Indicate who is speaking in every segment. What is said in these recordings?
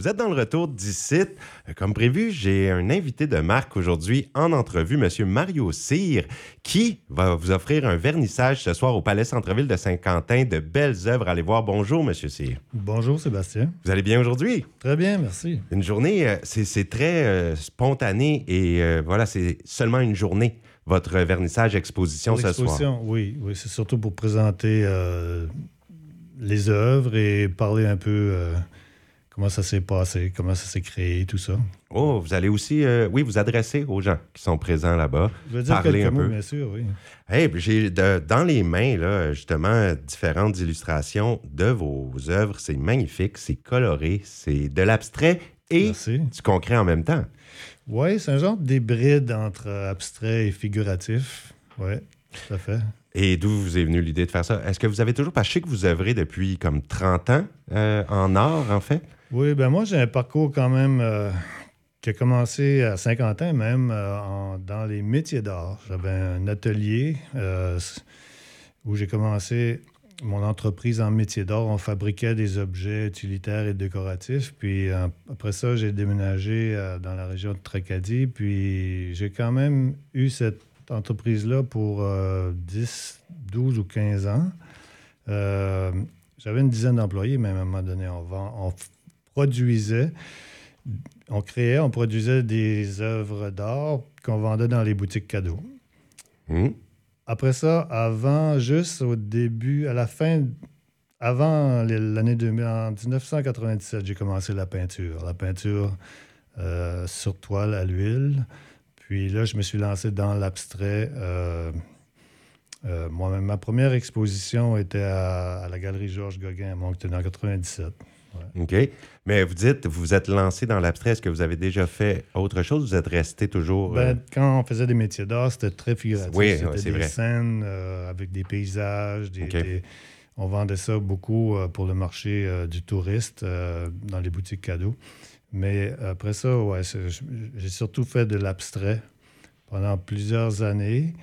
Speaker 1: Vous êtes dans le retour d'ici. Euh, Comme prévu, j'ai un invité de marque aujourd'hui en entrevue, M. Mario Cyr, qui va vous offrir un vernissage ce soir au Palais Centre-Ville de Saint-Quentin. De belles œuvres. Allez voir. Bonjour, M. Cyr.
Speaker 2: Bonjour Sébastien.
Speaker 1: Vous allez bien aujourd'hui?
Speaker 2: Très bien, merci.
Speaker 1: Une journée, euh, c'est très euh, spontané et euh, voilà, c'est seulement une journée, votre vernissage exposition ce soir.
Speaker 2: Oui, oui c'est surtout pour présenter euh, les œuvres et parler un peu comment ça s'est passé, comment ça s'est créé, tout ça?
Speaker 1: Oh, vous allez aussi, euh, oui, vous adresser aux gens qui sont présents là-bas.
Speaker 2: Je veux dire
Speaker 1: Parler un
Speaker 2: mots,
Speaker 1: peu.
Speaker 2: bien sûr, oui.
Speaker 1: Hey, j'ai dans les mains, là, justement, différentes illustrations de vos œuvres. C'est magnifique, c'est coloré, c'est de l'abstrait et
Speaker 2: Merci.
Speaker 1: du concret en même temps.
Speaker 2: Oui, c'est un genre d'hybride entre euh, abstrait et figuratif. Oui, tout à fait.
Speaker 1: Et d'où vous est venue l'idée de faire ça? Est-ce que vous avez toujours, parce que je sais que vous œuvrez depuis comme 30 ans euh, en art, en fait?
Speaker 2: Oui, ben moi, j'ai un parcours quand même euh, qui a commencé à 50 ans même euh, en- dans les métiers d'art. J'avais un atelier euh, où j'ai commencé mon entreprise en métiers d'art. On fabriquait des objets utilitaires et décoratifs. Puis après ça, j'ai déménagé dans la région de Tracadie. Puis j'ai quand même eu cette entreprise-là pour euh, 10, 12 ou 15 ans. J'avais une dizaine d'employés, même à un moment donné, on, vend, on produisait, on créait, on produisait des œuvres d'art qu'on vendait dans les boutiques cadeaux.
Speaker 1: Hum?
Speaker 2: Après ça, avant, juste au début, à la fin, avant l'année 2000, en 1997, j'ai commencé la peinture. La peinture euh, sur toile à l'huile. Puis là, je me suis lancé dans l'abstrait. euh, euh, moi-même, ma première exposition était à, à la Galerie Georges Gauguin à Moncton en 97.
Speaker 1: OK. Mais vous dites, vous vous êtes lancé dans l'abstrait. Est-ce que vous avez déjà fait autre chose? Vous êtes resté toujours. euh,
Speaker 2: Ben, quand on faisait des métiers d'art, c'était très figuratif.
Speaker 1: Oui,
Speaker 2: c'était
Speaker 1: ouais,
Speaker 2: des
Speaker 1: vrai.
Speaker 2: scènes euh, avec des paysages. Des, on vendait ça beaucoup euh, pour le marché du touriste dans les boutiques cadeaux. Mais après ça, ouais, j'ai surtout fait de l'abstrait pendant plusieurs années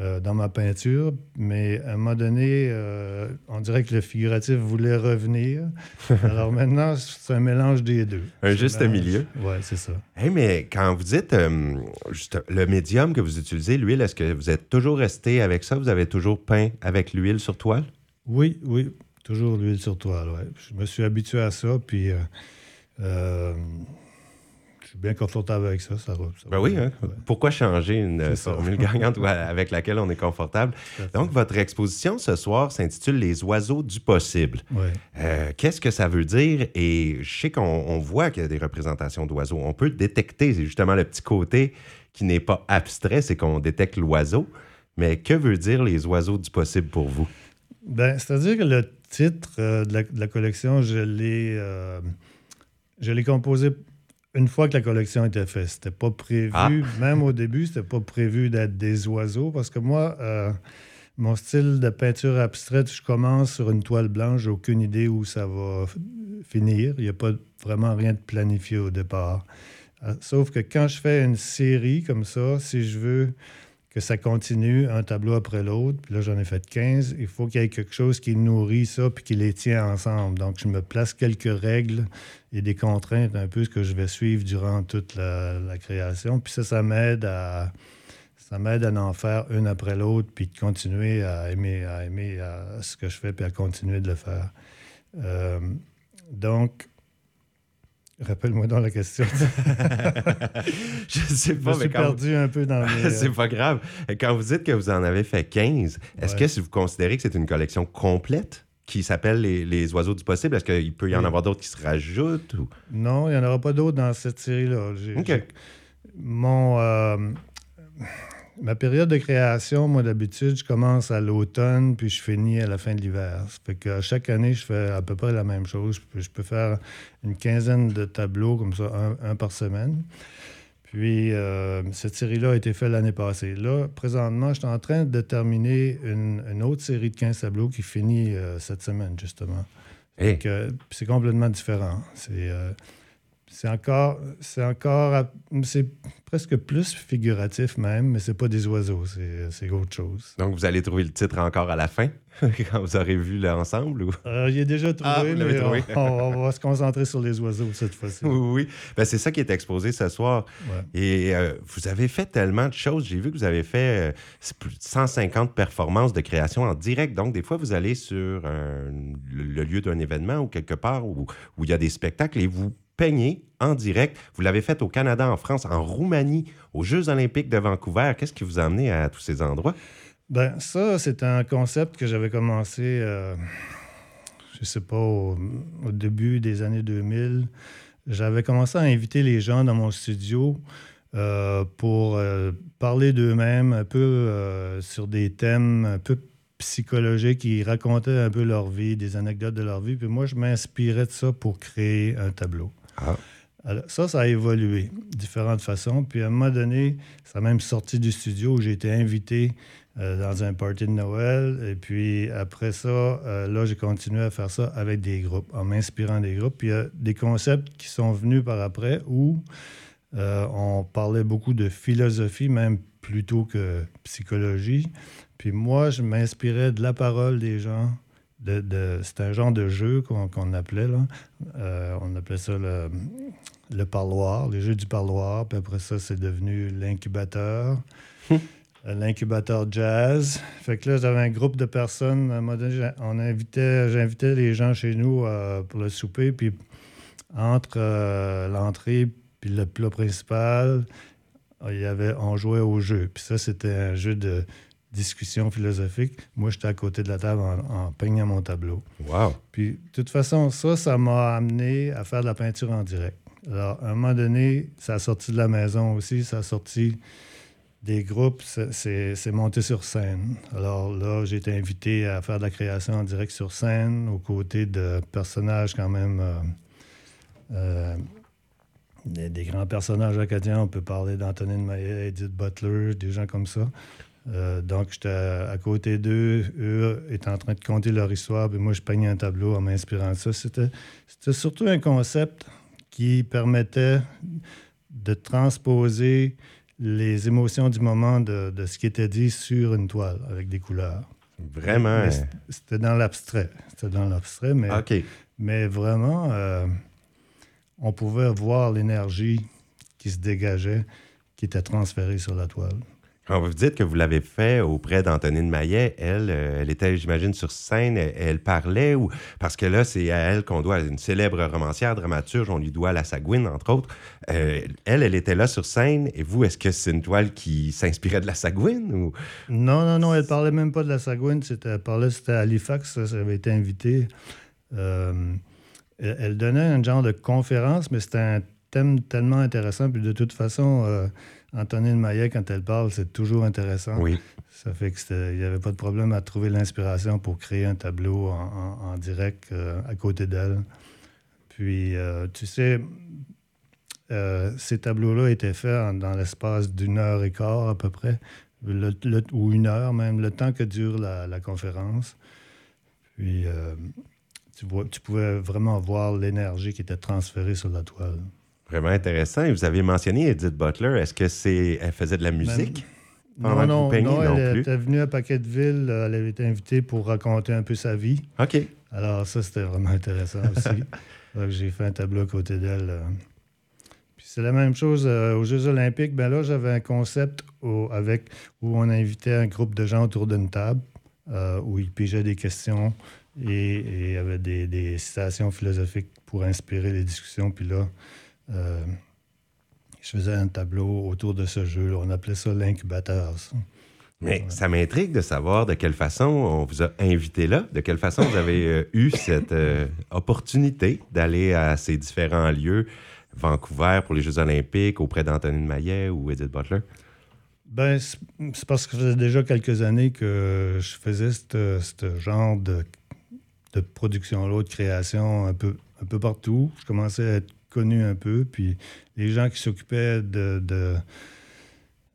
Speaker 2: euh, dans ma peinture. Mais à un moment donné, euh, on dirait que le figuratif voulait revenir. Alors maintenant, c'est un mélange des deux.
Speaker 1: Un juste
Speaker 2: mélange-
Speaker 1: milieu.
Speaker 2: Oui, c'est ça.
Speaker 1: Hey, mais quand vous dites euh, juste, le médium que vous utilisez, l'huile, est-ce que vous êtes toujours resté avec ça? Vous avez toujours peint avec l'huile sur toile?
Speaker 2: Oui, oui, toujours l'huile sur toile. Ouais. Je me suis habitué à ça, puis suis bien confortable avec ça. ça, va, ça
Speaker 1: Ben oui, hein?
Speaker 2: Ouais.
Speaker 1: Pourquoi changer une euh, formule gagnante avec laquelle on est confortable? Donc, votre exposition ce soir s'intitule Les oiseaux du possible.
Speaker 2: Ouais.
Speaker 1: Euh, Qu'est-ce que ça veut dire? Et je sais qu'on on voit qu'il y a des représentations d'oiseaux. On peut détecter, c'est justement le petit côté qui n'est pas abstrait, c'est qu'on détecte l'oiseau. Mais que veut dire les oiseaux du possible pour vous?
Speaker 2: Ben, C'est-à-dire que le titre euh, de, la, de la collection, je l'ai euh, je l'ai composé une fois que la collection était faite. C'était pas prévu,
Speaker 1: Ah.
Speaker 2: même au début, c'était pas prévu d'être des oiseaux, parce que moi, euh, mon style de peinture abstraite, je commence sur une toile blanche, j'ai aucune idée où ça va finir. Il n'y a pas vraiment rien de planifié au départ. Euh, Sauf que quand je fais une série comme ça, si je veux que ça continue un tableau après l'autre, puis là j'en ai fait 15, il faut qu'il y ait quelque chose qui nourrit ça puis qui les tient ensemble. Donc je me place quelques règles et des contraintes un peu ce que je vais suivre durant toute la, création. Puis ça, ça m'aide à ça m'aide à en faire une après l'autre puis de continuer à aimer à aimer à ce que je fais puis à continuer de le faire. Euh, donc Rappelle-moi dans la question.
Speaker 1: je sais
Speaker 2: Je
Speaker 1: pas,
Speaker 2: me suis
Speaker 1: mais quand
Speaker 2: perdu un peu dans mes...
Speaker 1: c'est pas grave. Quand vous dites que vous en avez fait 15, est-ce
Speaker 2: Ouais.
Speaker 1: que si vous considérez que c'est une collection complète qui s'appelle les, les oiseaux du possible, est-ce qu'il peut y en
Speaker 2: Oui.
Speaker 1: avoir d'autres qui se rajoutent? Ou...
Speaker 2: Non, il n'y en aura pas d'autres dans cette série-là. Mon, euh, ma période de création, moi, d'habitude, je commence à l'automne, puis je finis à la fin de l'hiver. Ça fait que chaque année, je fais à peu près la même chose. Je peux, faire une quinzaine de tableaux, comme ça, un, un par semaine. Puis, euh, cette série-là a été faite l'année passée. Là, présentement, je suis en train de terminer une, une autre série de 15 tableaux qui finit euh, cette semaine, justement.
Speaker 1: Hey,
Speaker 2: c'est complètement différent. C'est, euh, c'est encore, c'est encore, c'est presque plus figuratif même, mais c'est pas des oiseaux, c'est autre chose.
Speaker 1: Donc, vous allez trouver le titre encore à la fin, quand vous aurez vu l'ensemble? Ou...
Speaker 2: Euh, il est déjà trouvé, ah, mais trouvé. On, va se concentrer sur les oiseaux cette fois-ci.
Speaker 1: Oui, oui. Ben, c'est ça qui est exposé ce soir. Et euh, vous avez fait tellement de choses. J'ai vu que vous avez fait euh, plus de 150 performances de création en direct. Donc, des fois, vous allez sur le, lieu d'un événement ou quelque part où, où il y a des spectacles et vous peignez en direct. Vous l'avez fait au Canada, en France, en Roumanie, aux Jeux olympiques de Vancouver. Qu'est-ce qui vous a amené à tous ces endroits?
Speaker 2: Ben ça, c'est un concept que j'avais commencé, euh, je sais pas, au, début des années 2000. J'avais commencé à inviter les gens dans mon studio euh, pour euh, parler d'eux-mêmes un peu sur des thèmes un peu psychologiques qui racontaient un peu leur vie, des anecdotes de leur vie. Puis moi, je m'inspirais de ça pour créer un tableau. Ah. ça, ça a évolué de différentes façons. Puis à un moment donné, ça a même sorti du studio où j'ai été invité euh, dans un party de Noël. Et puis après ça, euh, là, j'ai continué à faire ça avec des groupes, en m'inspirant des groupes. Puis il y a des concepts qui sont venus par après où euh, on parlait beaucoup de philosophie, même plutôt que psychologie. Puis moi, je m'inspirais de la parole des gens de, c'est un genre de jeu qu'on appelait, là. Euh, on appelait ça le, parloir, les jeux du parloir. Puis après ça, c'est devenu l'incubateur. Euh, l'incubateur jazz. Fait que là, j'avais un groupe de personnes. À un moment donné, on invitait, j'invitais les gens chez nous euh, pour le souper. Puis entre l'entrée puis le plat principal, il y avait, on jouait au jeu. Puis ça, c'était un jeu de discussion philosophique. Moi, j'étais à côté de la table en, peignant mon tableau.
Speaker 1: Wow!
Speaker 2: Puis, de toute façon, ça, ça m'a amené à faire de la peinture en direct. Alors, à un moment donné, ça a sorti de la maison aussi, ça a sorti des groupes, c'est monté sur scène. Alors là, j'ai été invité à faire de la création en direct sur scène, aux côtés de personnages quand même... Euh, euh, des, grands personnages acadiens. On peut parler d'Antonine Maillet, Edith Butler, des gens comme ça. Euh, donc, j'étais à, côté d'eux. Eux étaient en train de compter leur histoire, puis moi, je peignais un tableau en m'inspirant de ça. C'était, surtout un concept qui permettait de transposer les émotions du moment de, ce qui était dit sur une toile avec des couleurs.
Speaker 1: Vraiment? Hein?
Speaker 2: c'était dans l'abstrait. C'était dans l'abstrait, mais, mais vraiment, euh, on pouvait voir l'énergie qui se dégageait, qui était transférée sur la toile.
Speaker 1: Quand vous dites que vous l'avez fait auprès d'Antonine Maillet, elle, euh, elle était, j'imagine, sur scène, elle, parlait, ou parce que là, c'est à elle qu'on doit, une célèbre romancière, dramaturge, on lui doit La Sagouine, entre autres. Euh, elle, elle était là sur scène, et vous, est-ce que c'est une toile qui s'inspirait de La Sagouine? Ou...
Speaker 2: Non, non, non, elle parlait même pas de La Sagouine, elle parlait, c'était à Halifax, ça, avait été invité. Euh, elle, donnait un genre de conférence, mais c'était un thème tellement intéressant, puis de toute façon Antonine Maillet, quand elle parle, c'est toujours intéressant.
Speaker 1: Oui.
Speaker 2: Ça fait qu'il n'y avait pas de problème à trouver l'inspiration pour créer un tableau en, direct euh, à côté d'elle. Puis, euh, tu sais, euh, ces tableaux-là étaient faits dans l'espace d'une heure et quart à peu près, ou une heure même, le temps que dure la, conférence. Puis, tu, vois, tu pouvais vraiment voir l'énergie qui était transférée sur la toile.
Speaker 1: Vraiment intéressant. Et vous avez mentionné Edith Butler. Est-ce que c'est elle faisait de la musique?
Speaker 2: non, non, non, elle était venue à Paquetteville. Elle avait été invitée pour raconter un peu sa vie.
Speaker 1: OK.
Speaker 2: Alors, ça, c'était vraiment intéressant aussi. j'ai fait un tableau à côté d'elle. Euh. Puis c'est la même chose euh, aux Jeux Olympiques. Ben là, j'avais un concept où, avec, où on invitait un groupe de gens autour d'une table, euh, où ils pigeaient des questions et il y avait des, des, citations philosophiques pour inspirer les discussions. Puis là, euh, je faisais un tableau autour de ce jeu. On appelait ça l'incubateur.
Speaker 1: Mais ça m'intrigue de savoir de quelle façon on vous a invité là, de quelle façon vous avez euh, eu cette euh, opportunité d'aller à ces différents lieux, Vancouver pour les Jeux olympiques, auprès d'Antonine Maillet ou Edith Butler?
Speaker 2: Ben, c'est parce que ça faisait déjà quelques années que je faisais ce genre de, de production-là, de création un peu, un peu partout. Je commençais à être connu un peu. Puis les gens qui s'occupaient de,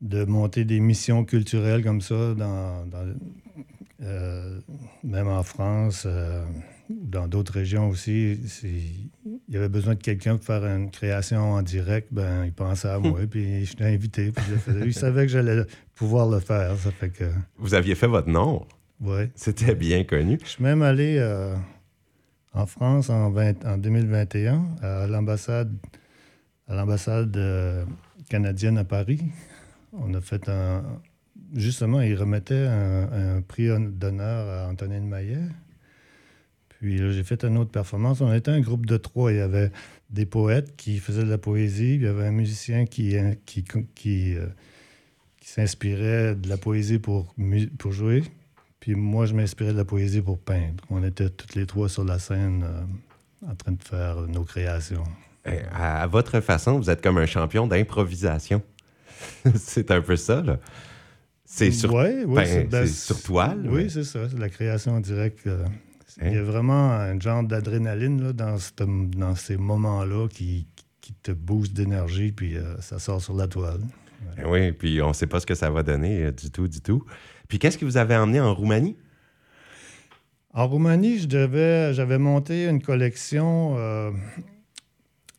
Speaker 2: de, monter des missions culturelles comme ça, dans, euh, même en France, euh, dans d'autres régions aussi, il y avait besoin de quelqu'un pour faire une création en direct, ben, il pensait à moi, puis je t'ai invité. Puis je Il savait que j'allais pouvoir le faire. Ça fait que...
Speaker 1: Vous aviez fait votre nom.
Speaker 2: Oui.
Speaker 1: C'était bien connu.
Speaker 2: Je suis même allé euh, en France en, 2021 à l'ambassade euh, canadienne à Paris. On a fait un. Justement, ils remettaient un, prix d'honneur à Antonine Maillet. Puis j'ai fait une autre performance. On était un groupe de trois. Il y avait des poètes qui faisaient de la poésie. il y avait un musicien qui, qui, euh, s'inspirait de la poésie pour jouer. Puis moi, je m'inspirais de la poésie pour peindre. On était tous les trois sur la scène euh, en train de faire nos créations.
Speaker 1: Eh, à, votre façon, vous êtes comme un champion d'improvisation. c'est un peu ça, là. C'est sur,
Speaker 2: ouais,
Speaker 1: ben, ben, sur toile.
Speaker 2: Oui, c'est ça. C'est la création en direct. Euh, il y a hein? vraiment un genre d'adrénaline dans, dans ces moments-là qui, qui, te booste d'énergie, puis euh, ça sort sur la toile.
Speaker 1: Eh oui, puis on ne sait pas ce que ça va donner du tout, du tout. Puis qu'est-ce que vous avez emmené en Roumanie?
Speaker 2: En Roumanie, j'avais monté une collection euh,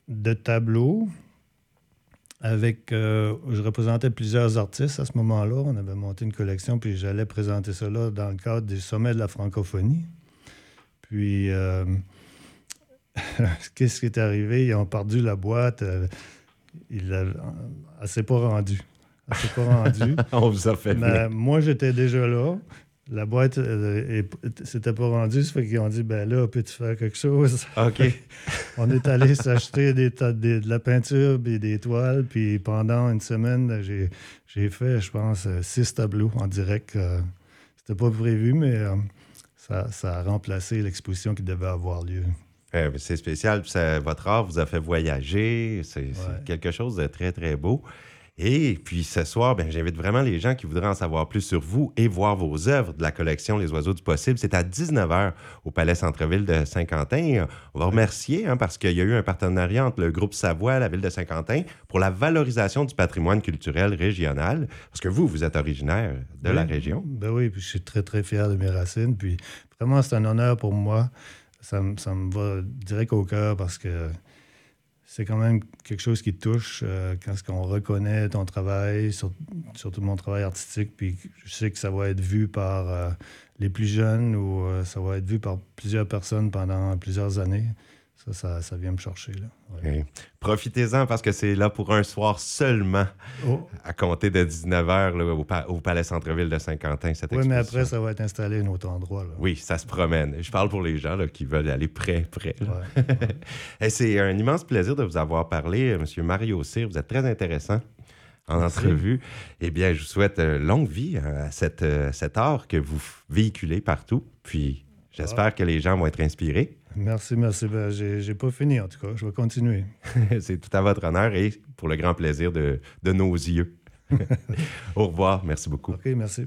Speaker 2: de tableaux avec. Euh, je représentais plusieurs artistes à ce moment-là. On avait monté une collection, puis j'allais présenter cela dans le cadre du sommet de la francophonie. Puis, euh, qu'est-ce qui est arrivé? Ils ont perdu la boîte. il a, elle s'est pas rendue. S'est pas rendue.
Speaker 1: On vous a fait
Speaker 2: Mais moi, j'étais déjà là. La boîte euh, s'était pas rendue, ça fait qu'ils ont dit ben là, peux-tu faire quelque chose?
Speaker 1: OK.
Speaker 2: On est allé s'acheter des, de la peinture et des toiles, puis pendant une semaine, j'ai fait, je pense, six tableaux en direct. Euh, c'était pas prévu, mais euh, ça, ça, a remplacé l'exposition qui devait avoir lieu.
Speaker 1: Eh, c'est spécial. votre art vous a fait voyager. C'est quelque chose de très, très beau. Et puis ce soir, ben, j'invite vraiment les gens qui voudraient en savoir plus sur vous et voir vos œuvres de la collection Les Oiseaux du Possible. C'est à 19h au Palais Centre-Ville de Saint-Quentin. On va remercier hein, parce qu'il y a eu un partenariat entre le groupe Savoie et la ville de Saint-Quentin pour la valorisation du patrimoine culturel régional. Parce que vous, vous êtes originaire de la région.
Speaker 2: Ben oui, puis je suis très, très fier de mes racines. Puis vraiment, c'est un honneur pour moi. Ça, ça me va direct au cœur parce que c'est quand même quelque chose qui touche euh, quand on reconnaît ton travail, surtout mon travail artistique, puis je sais que ça va être vu par euh, les plus jeunes ou euh, ça va être vu par plusieurs personnes pendant plusieurs années. Ça, ça, vient me chercher. Là.
Speaker 1: Profitez-en parce que c'est là pour un soir seulement, oh. à compter de 19h au, Palais Centre-Ville de Saint-Quentin.
Speaker 2: Oui, mais après, ça va être installé à un autre endroit.
Speaker 1: Oui, ça se promène. Je parle pour les gens qui veulent aller près, près. c'est un immense plaisir de vous avoir parlé, M. Mario Cyr. Vous êtes très intéressant en entrevue. Eh bien, je vous souhaite euh, longue vie à cette, euh, cet art que vous véhiculez partout. Puis, j'espère que les gens vont être inspirés.
Speaker 2: Merci, merci. Ben, j'ai pas fini, en tout cas. Je vais continuer.
Speaker 1: C'est tout à votre honneur et pour le grand plaisir de, de nos yeux. Au revoir. Merci beaucoup.
Speaker 2: OK, merci.